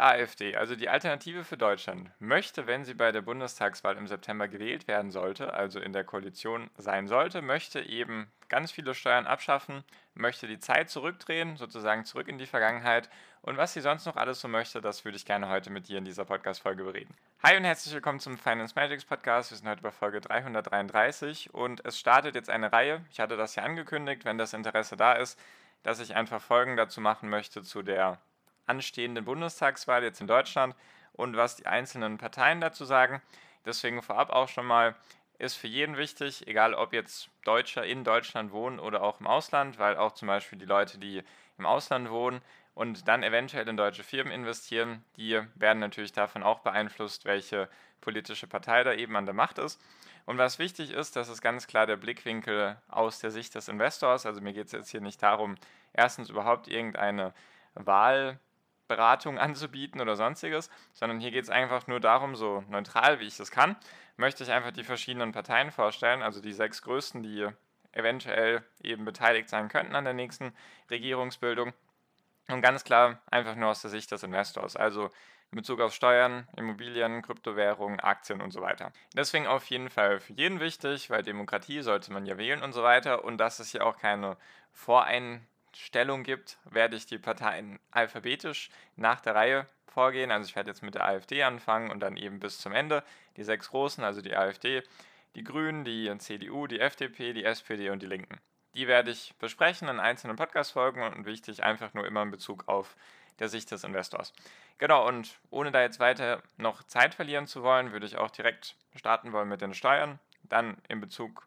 AfD, also die Alternative für Deutschland, möchte, wenn sie bei der Bundestagswahl im September gewählt werden sollte, also in der Koalition sein sollte, möchte eben ganz viele Steuern abschaffen, möchte die Zeit zurückdrehen, sozusagen zurück in die Vergangenheit. Und was sie sonst noch alles so möchte, das würde ich gerne heute mit dir in dieser Podcast-Folge bereden. Hi und herzlich willkommen zum Finance Magics Podcast. Wir sind heute bei Folge 333 und es startet jetzt eine Reihe. Ich hatte das ja angekündigt, wenn das Interesse da ist, dass ich einfach Folgen dazu machen möchte zu der anstehenden Bundestagswahl jetzt in Deutschland und was die einzelnen Parteien dazu sagen. Deswegen vorab auch schon mal, ist für jeden wichtig, egal ob jetzt Deutscher in Deutschland wohnen oder auch im Ausland, weil auch zum Beispiel die Leute, die im Ausland wohnen und dann eventuell in deutsche Firmen investieren, die werden natürlich davon auch beeinflusst, welche politische Partei da eben an der Macht ist. Und was wichtig ist, das ist ganz klar der Blickwinkel aus der Sicht des Investors. Also mir geht es jetzt hier nicht darum, erstens überhaupt irgendeine Wahl Beratung anzubieten oder sonstiges, sondern hier geht es einfach nur darum, so neutral wie ich das kann, möchte ich einfach die verschiedenen Parteien vorstellen, also die sechs größten, die eventuell eben beteiligt sein könnten an der nächsten Regierungsbildung. Und ganz klar einfach nur aus der Sicht des Investors, also in Bezug auf Steuern, Immobilien, Kryptowährungen, Aktien und so weiter. Deswegen auf jeden Fall für jeden wichtig, weil Demokratie sollte man ja wählen und so weiter. Und das ist ja auch keine Vorein Stellung gibt, werde ich die Parteien alphabetisch nach der Reihe vorgehen. Also ich werde jetzt mit der AfD anfangen und dann eben bis zum Ende die sechs großen, also die AfD, die Grünen, die CDU, die FDP, die SPD und die Linken. Die werde ich besprechen in einzelnen Podcast-Folgen und wichtig einfach nur immer in Bezug auf der Sicht des Investors. Genau, und ohne da jetzt weiter noch Zeit verlieren zu wollen, würde ich auch direkt starten wollen mit den Steuern. Dann in Bezug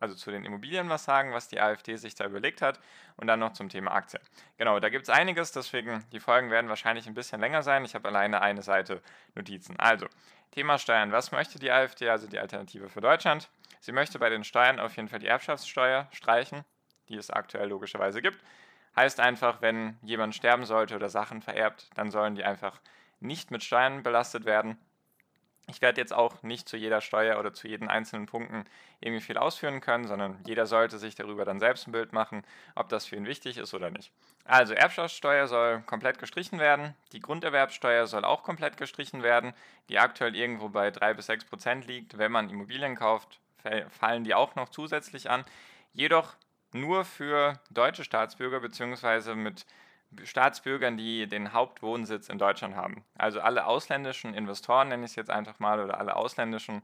also zu den Immobilien was sagen, was die AfD sich da überlegt hat und dann noch zum Thema Aktien. Genau, da gibt es einiges, deswegen die Folgen werden wahrscheinlich ein bisschen länger sein. Ich habe alleine eine Seite Notizen. Also, Thema Steuern. Was möchte die AfD, also die Alternative für Deutschland? Sie möchte bei den Steuern auf jeden Fall die Erbschaftssteuer streichen, die es aktuell logischerweise gibt. Heißt einfach, wenn jemand sterben sollte oder Sachen vererbt, dann sollen die einfach nicht mit Steuern belastet werden. Ich werde jetzt auch nicht zu jeder Steuer oder zu jeden einzelnen Punkten irgendwie viel ausführen können, sondern jeder sollte sich darüber dann selbst ein Bild machen, ob das für ihn wichtig ist oder nicht. Also Erbschaftssteuer soll komplett gestrichen werden, die Grunderwerbsteuer soll auch komplett gestrichen werden, die aktuell irgendwo bei 3 bis 6 Prozent liegt. Wenn man Immobilien kauft, fallen die auch noch zusätzlich an. Jedoch nur für deutsche Staatsbürger bzw. mit Staatsbürgern, die den Hauptwohnsitz in Deutschland haben. Also alle ausländischen Investoren, nenne ich es jetzt einfach mal, oder alle ausländischen,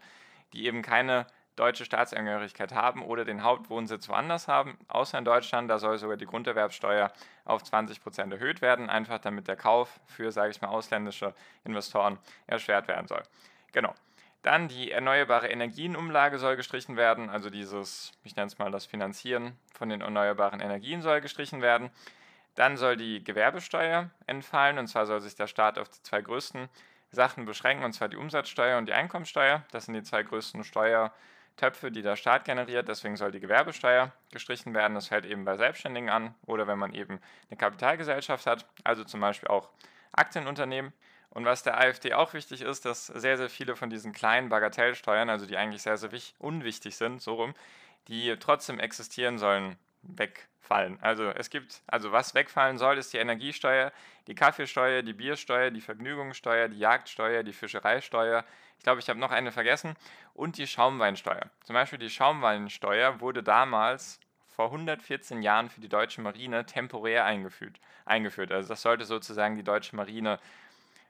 die eben keine deutsche Staatsangehörigkeit haben oder den Hauptwohnsitz woanders haben, außer in Deutschland, da soll sogar die Grunderwerbsteuer auf 20% erhöht werden, einfach damit der Kauf für, sage ich mal, ausländische Investoren erschwert werden soll. Genau. Dann die erneuerbare Energienumlage soll gestrichen werden, also dieses, ich nenne es mal das Finanzieren von den erneuerbaren Energien soll gestrichen werden. Dann soll die Gewerbesteuer entfallen und zwar soll sich der Staat auf die zwei größten Sachen beschränken und zwar die Umsatzsteuer und die Einkommensteuer. Das sind die zwei größten Steuertöpfe, die der Staat generiert. Deswegen soll die Gewerbesteuer gestrichen werden. Das fällt eben bei Selbstständigen an oder wenn man eben eine Kapitalgesellschaft hat, also zum Beispiel auch Aktienunternehmen. Und was der AfD auch wichtig ist, dass sehr, sehr viele von diesen kleinen Bagatellsteuern, also die eigentlich sehr, sehr unwichtig sind, so rum, die trotzdem existieren sollen, wegfallen. Also es gibt, also was wegfallen soll, ist die Energiesteuer, die Kaffeesteuer, die Biersteuer, die Vergnügungssteuer, die Jagdsteuer, die Fischereisteuer. Ich glaube, ich habe noch eine vergessen. Und die Schaumweinsteuer. Zum Beispiel die Schaumweinsteuer wurde damals vor 114 Jahren für die deutsche Marine temporär eingeführt. eingeführt. Also das sollte sozusagen die deutsche Marine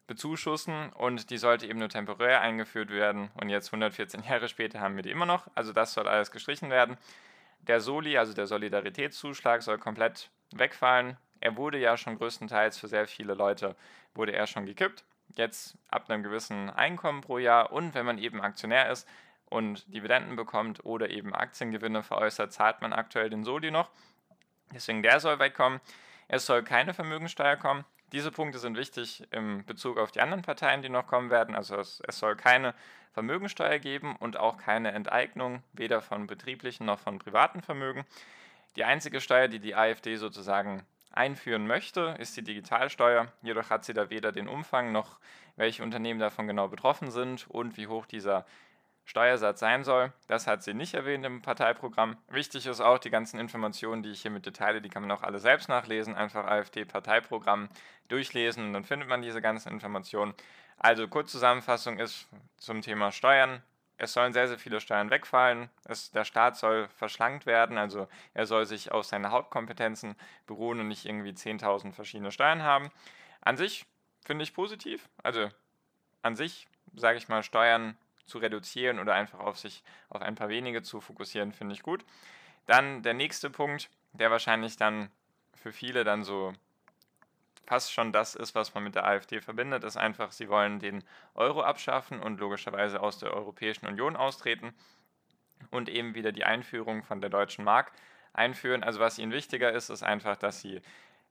bezuschussen und die sollte eben nur temporär eingeführt werden. Und jetzt 114 Jahre später haben wir die immer noch. Also das soll alles gestrichen werden. Der Soli, also der Solidaritätszuschlag, soll komplett wegfallen. Er wurde ja schon größtenteils für sehr viele Leute, wurde er schon gekippt. Jetzt ab einem gewissen Einkommen pro Jahr und wenn man eben Aktionär ist und Dividenden bekommt oder eben Aktiengewinne veräußert, zahlt man aktuell den Soli noch. Deswegen der soll wegkommen. Es soll keine Vermögensteuer kommen. Diese Punkte sind wichtig im Bezug auf die anderen Parteien, die noch kommen werden. Also es, es soll keine Vermögensteuer geben und auch keine Enteignung, weder von betrieblichen noch von privaten Vermögen. Die einzige Steuer, die die AfD sozusagen einführen möchte, ist die Digitalsteuer. Jedoch hat sie da weder den Umfang noch welche Unternehmen davon genau betroffen sind und wie hoch dieser Steuersatz sein soll. Das hat sie nicht erwähnt im Parteiprogramm. Wichtig ist auch, die ganzen Informationen, die ich hier mit teile, die kann man auch alle selbst nachlesen. Einfach AfD-Parteiprogramm durchlesen und dann findet man diese ganzen Informationen. Also Kurzzusammenfassung ist zum Thema Steuern. Es sollen sehr, sehr viele Steuern wegfallen. Es, der Staat soll verschlankt werden, also er soll sich auf seine Hauptkompetenzen beruhen und nicht irgendwie 10.000 verschiedene Steuern haben. An sich finde ich positiv. Also an sich, sage ich mal, Steuern zu reduzieren oder einfach auf sich auf ein paar wenige zu fokussieren, finde ich gut. Dann der nächste Punkt, der wahrscheinlich dann für viele dann so fast schon das ist, was man mit der AfD verbindet, ist einfach, sie wollen den Euro abschaffen und logischerweise aus der Europäischen Union austreten und eben wieder die Einführung von der deutschen Mark einführen. Also was ihnen wichtiger ist, ist einfach, dass sie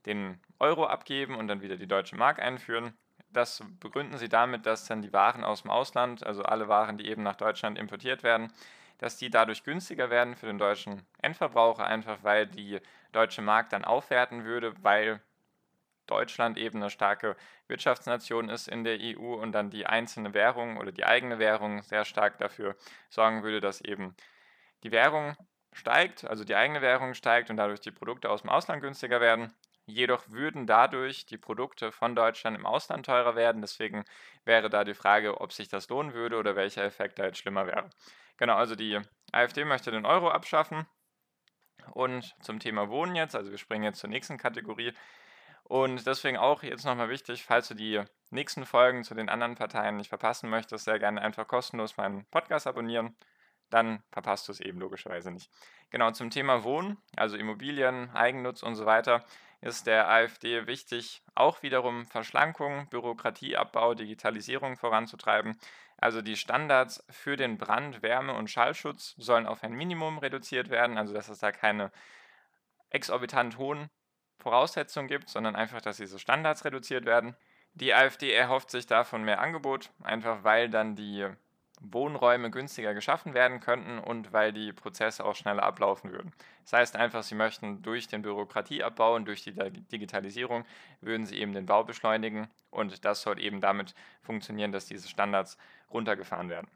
den Euro abgeben und dann wieder die deutsche Mark einführen. Das begründen sie damit, dass dann die Waren aus dem Ausland, also alle Waren, die eben nach Deutschland importiert werden, dass die dadurch günstiger werden für den deutschen Endverbraucher, einfach weil die deutsche Mark dann aufwerten würde, weil Deutschland eben eine starke Wirtschaftsnation ist in der EU und dann die einzelne Währung oder die eigene Währung sehr stark dafür sorgen würde, dass eben die Währung steigt, also die eigene Währung steigt und dadurch die Produkte aus dem Ausland günstiger werden. Jedoch würden dadurch die Produkte von Deutschland im Ausland teurer werden. Deswegen wäre da die Frage, ob sich das lohnen würde oder welcher Effekt da jetzt schlimmer wäre. Genau, also die AfD möchte den Euro abschaffen. Und zum Thema Wohnen jetzt, also wir springen jetzt zur nächsten Kategorie. Und deswegen auch jetzt nochmal wichtig, falls du die nächsten Folgen zu den anderen Parteien nicht verpassen möchtest, sehr gerne einfach kostenlos meinen Podcast abonnieren. Dann verpasst du es eben logischerweise nicht. Genau, zum Thema Wohnen, also Immobilien, Eigennutz und so weiter ist der AfD wichtig, auch wiederum Verschlankung, Bürokratieabbau, Digitalisierung voranzutreiben. Also die Standards für den Brand-, Wärme- und Schallschutz sollen auf ein Minimum reduziert werden, also dass es da keine exorbitant hohen Voraussetzungen gibt, sondern einfach, dass diese Standards reduziert werden. Die AfD erhofft sich davon mehr Angebot, einfach weil dann die Wohnräume günstiger geschaffen werden könnten und weil die Prozesse auch schneller ablaufen würden. Das heißt einfach, sie möchten durch den Bürokratieabbau und durch die Digitalisierung würden sie eben den Bau beschleunigen und das soll eben damit funktionieren, dass diese Standards runtergefahren werden.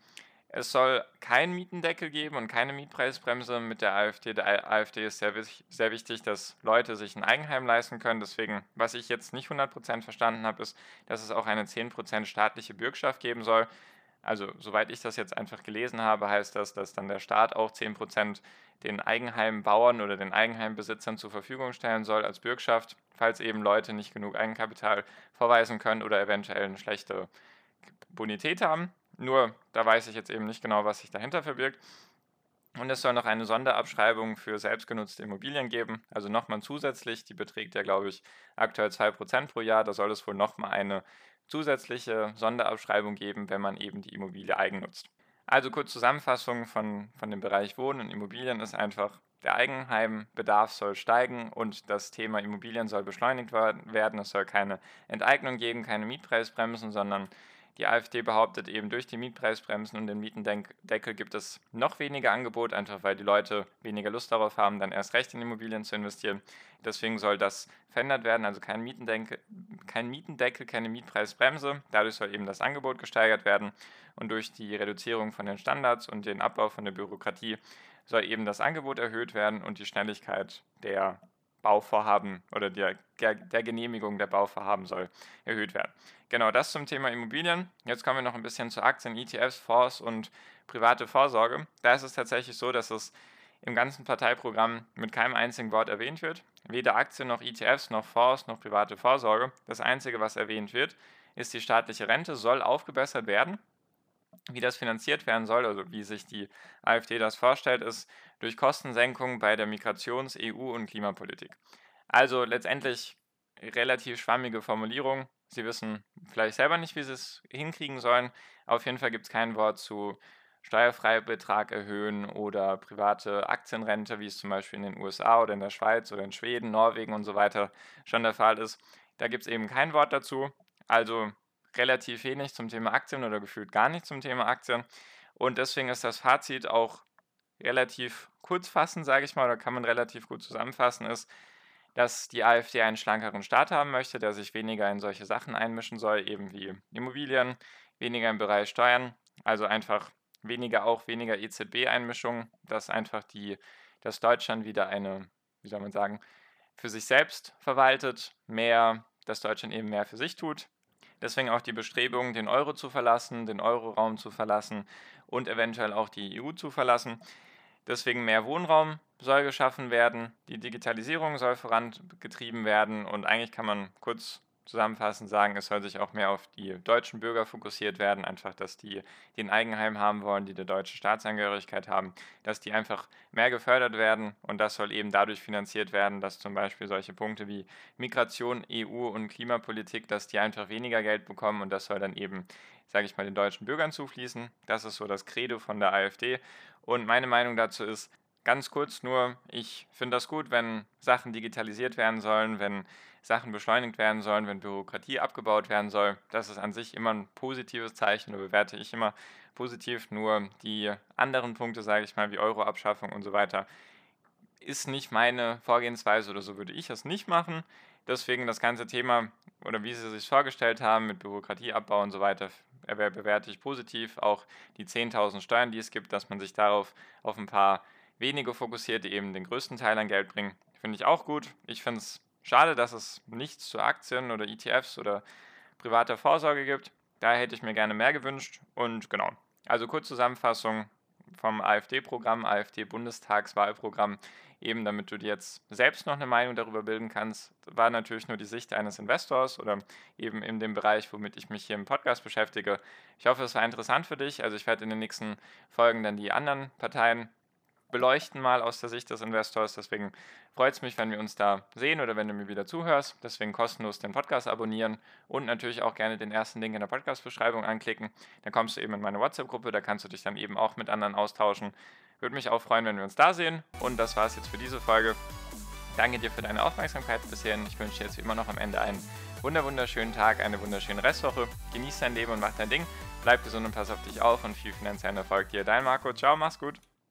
Es soll keinen Mietendeckel geben und keine Mietpreisbremse mit der AfD. Der AfD ist sehr, sehr wichtig, dass Leute sich ein Eigenheim leisten können. Deswegen, was ich jetzt nicht 100% verstanden habe, ist, dass es auch eine 10% staatliche Bürgschaft geben soll. Also, soweit ich das jetzt einfach gelesen habe, heißt das, dass dann der Staat auch 10% den Eigenheimbauern oder den Eigenheimbesitzern zur Verfügung stellen soll als Bürgschaft, falls eben Leute nicht genug Eigenkapital vorweisen können oder eventuell eine schlechte Bonität haben. Nur, da weiß ich jetzt eben nicht genau, was sich dahinter verbirgt. Und es soll noch eine Sonderabschreibung für selbstgenutzte Immobilien geben. Also nochmal zusätzlich, die beträgt ja, glaube ich, aktuell 2% pro Jahr. Da soll es wohl nochmal eine zusätzliche Sonderabschreibung geben, wenn man eben die Immobilie eigennutzt. Also kurz Zusammenfassung von, von dem Bereich Wohnen und Immobilien ist einfach, der Eigenheimbedarf soll steigen und das Thema Immobilien soll beschleunigt werden. Es soll keine Enteignung geben, keine Mietpreisbremsen, sondern die AfD behauptet eben, durch die Mietpreisbremsen und den Mietendeckel gibt es noch weniger Angebot, einfach weil die Leute weniger Lust darauf haben, dann erst recht in Immobilien zu investieren. Deswegen soll das verändert werden, also kein Mietendeckel, kein Mietendeckel, keine Mietpreisbremse. Dadurch soll eben das Angebot gesteigert werden und durch die Reduzierung von den Standards und den Abbau von der Bürokratie soll eben das Angebot erhöht werden und die Schnelligkeit der Bauvorhaben oder der, der Genehmigung der Bauvorhaben soll erhöht werden. Genau das zum Thema Immobilien. Jetzt kommen wir noch ein bisschen zu Aktien, ETFs, Fonds und private Vorsorge. Da ist es tatsächlich so, dass es im ganzen Parteiprogramm mit keinem einzigen Wort erwähnt wird. Weder Aktien noch ETFs noch Fonds noch private Vorsorge. Das Einzige, was erwähnt wird, ist die staatliche Rente, soll aufgebessert werden. Wie das finanziert werden soll, also wie sich die AfD das vorstellt, ist durch Kostensenkung bei der Migrations-, EU- und Klimapolitik. Also letztendlich relativ schwammige Formulierung. Sie wissen vielleicht selber nicht, wie sie es hinkriegen sollen. Auf jeden Fall gibt es kein Wort zu Steuerfreibetrag erhöhen oder private Aktienrente, wie es zum Beispiel in den USA oder in der Schweiz oder in Schweden, Norwegen und so weiter schon der Fall ist. Da gibt es eben kein Wort dazu. Also relativ wenig zum Thema Aktien oder gefühlt gar nicht zum Thema Aktien. Und deswegen ist das Fazit auch relativ kurz fassen, sage ich mal, oder kann man relativ gut zusammenfassen, ist, dass die AfD einen schlankeren Staat haben möchte, der sich weniger in solche Sachen einmischen soll, eben wie Immobilien, weniger im Bereich Steuern, also einfach weniger auch weniger EZB-Einmischung, dass einfach die, dass Deutschland wieder eine, wie soll man sagen, für sich selbst verwaltet, mehr, dass Deutschland eben mehr für sich tut. Deswegen auch die Bestrebungen, den Euro zu verlassen, den Euroraum zu verlassen und eventuell auch die EU zu verlassen. Deswegen mehr Wohnraum soll geschaffen werden, die Digitalisierung soll vorangetrieben werden und eigentlich kann man kurz zusammenfassend sagen, es soll sich auch mehr auf die deutschen Bürger fokussiert werden, einfach, dass die, die ein Eigenheim haben wollen, die die deutsche Staatsangehörigkeit haben, dass die einfach mehr gefördert werden. Und das soll eben dadurch finanziert werden, dass zum Beispiel solche Punkte wie Migration, EU und Klimapolitik, dass die einfach weniger Geld bekommen. Und das soll dann eben, sage ich mal, den deutschen Bürgern zufließen. Das ist so das Credo von der AfD. Und meine Meinung dazu ist, Ganz kurz nur, ich finde das gut, wenn Sachen digitalisiert werden sollen, wenn Sachen beschleunigt werden sollen, wenn Bürokratie abgebaut werden soll. Das ist an sich immer ein positives Zeichen, oder bewerte ich immer positiv. Nur die anderen Punkte, sage ich mal, wie Euroabschaffung und so weiter, ist nicht meine Vorgehensweise oder so würde ich es nicht machen. Deswegen das ganze Thema oder wie Sie sich vorgestellt haben mit Bürokratieabbau und so weiter, bewerte ich positiv. Auch die 10.000 Steuern, die es gibt, dass man sich darauf auf ein paar wenige fokussiert, die eben den größten Teil an Geld bringen. Finde ich auch gut. Ich finde es schade, dass es nichts zu Aktien oder ETFs oder privater Vorsorge gibt. Da hätte ich mir gerne mehr gewünscht. Und genau, also kurz Zusammenfassung vom AfD-Programm, AfD-Bundestagswahlprogramm, eben damit du dir jetzt selbst noch eine Meinung darüber bilden kannst, war natürlich nur die Sicht eines Investors oder eben in dem Bereich, womit ich mich hier im Podcast beschäftige. Ich hoffe, es war interessant für dich. Also ich werde in den nächsten Folgen dann die anderen Parteien beleuchten, mal aus der Sicht des Investors. Deswegen freut es mich, wenn wir uns da sehen oder wenn du mir wieder zuhörst. Deswegen kostenlos den Podcast abonnieren und natürlich auch gerne den ersten Link in der Podcast-Beschreibung anklicken. Dann kommst du eben in meine WhatsApp-Gruppe, da kannst du dich dann eben auch mit anderen austauschen. Würde mich auch freuen, wenn wir uns da sehen. Und das war es jetzt für diese Folge. Danke dir für deine Aufmerksamkeit bisher. Ich wünsche dir jetzt wie immer noch am Ende einen wunderschönen Tag, eine wunderschöne Restwoche. Genieß dein Leben und mach dein Ding. Bleib gesund und pass auf dich auf und viel finanziellen Erfolg dir. Dein Marco. Ciao, mach's gut.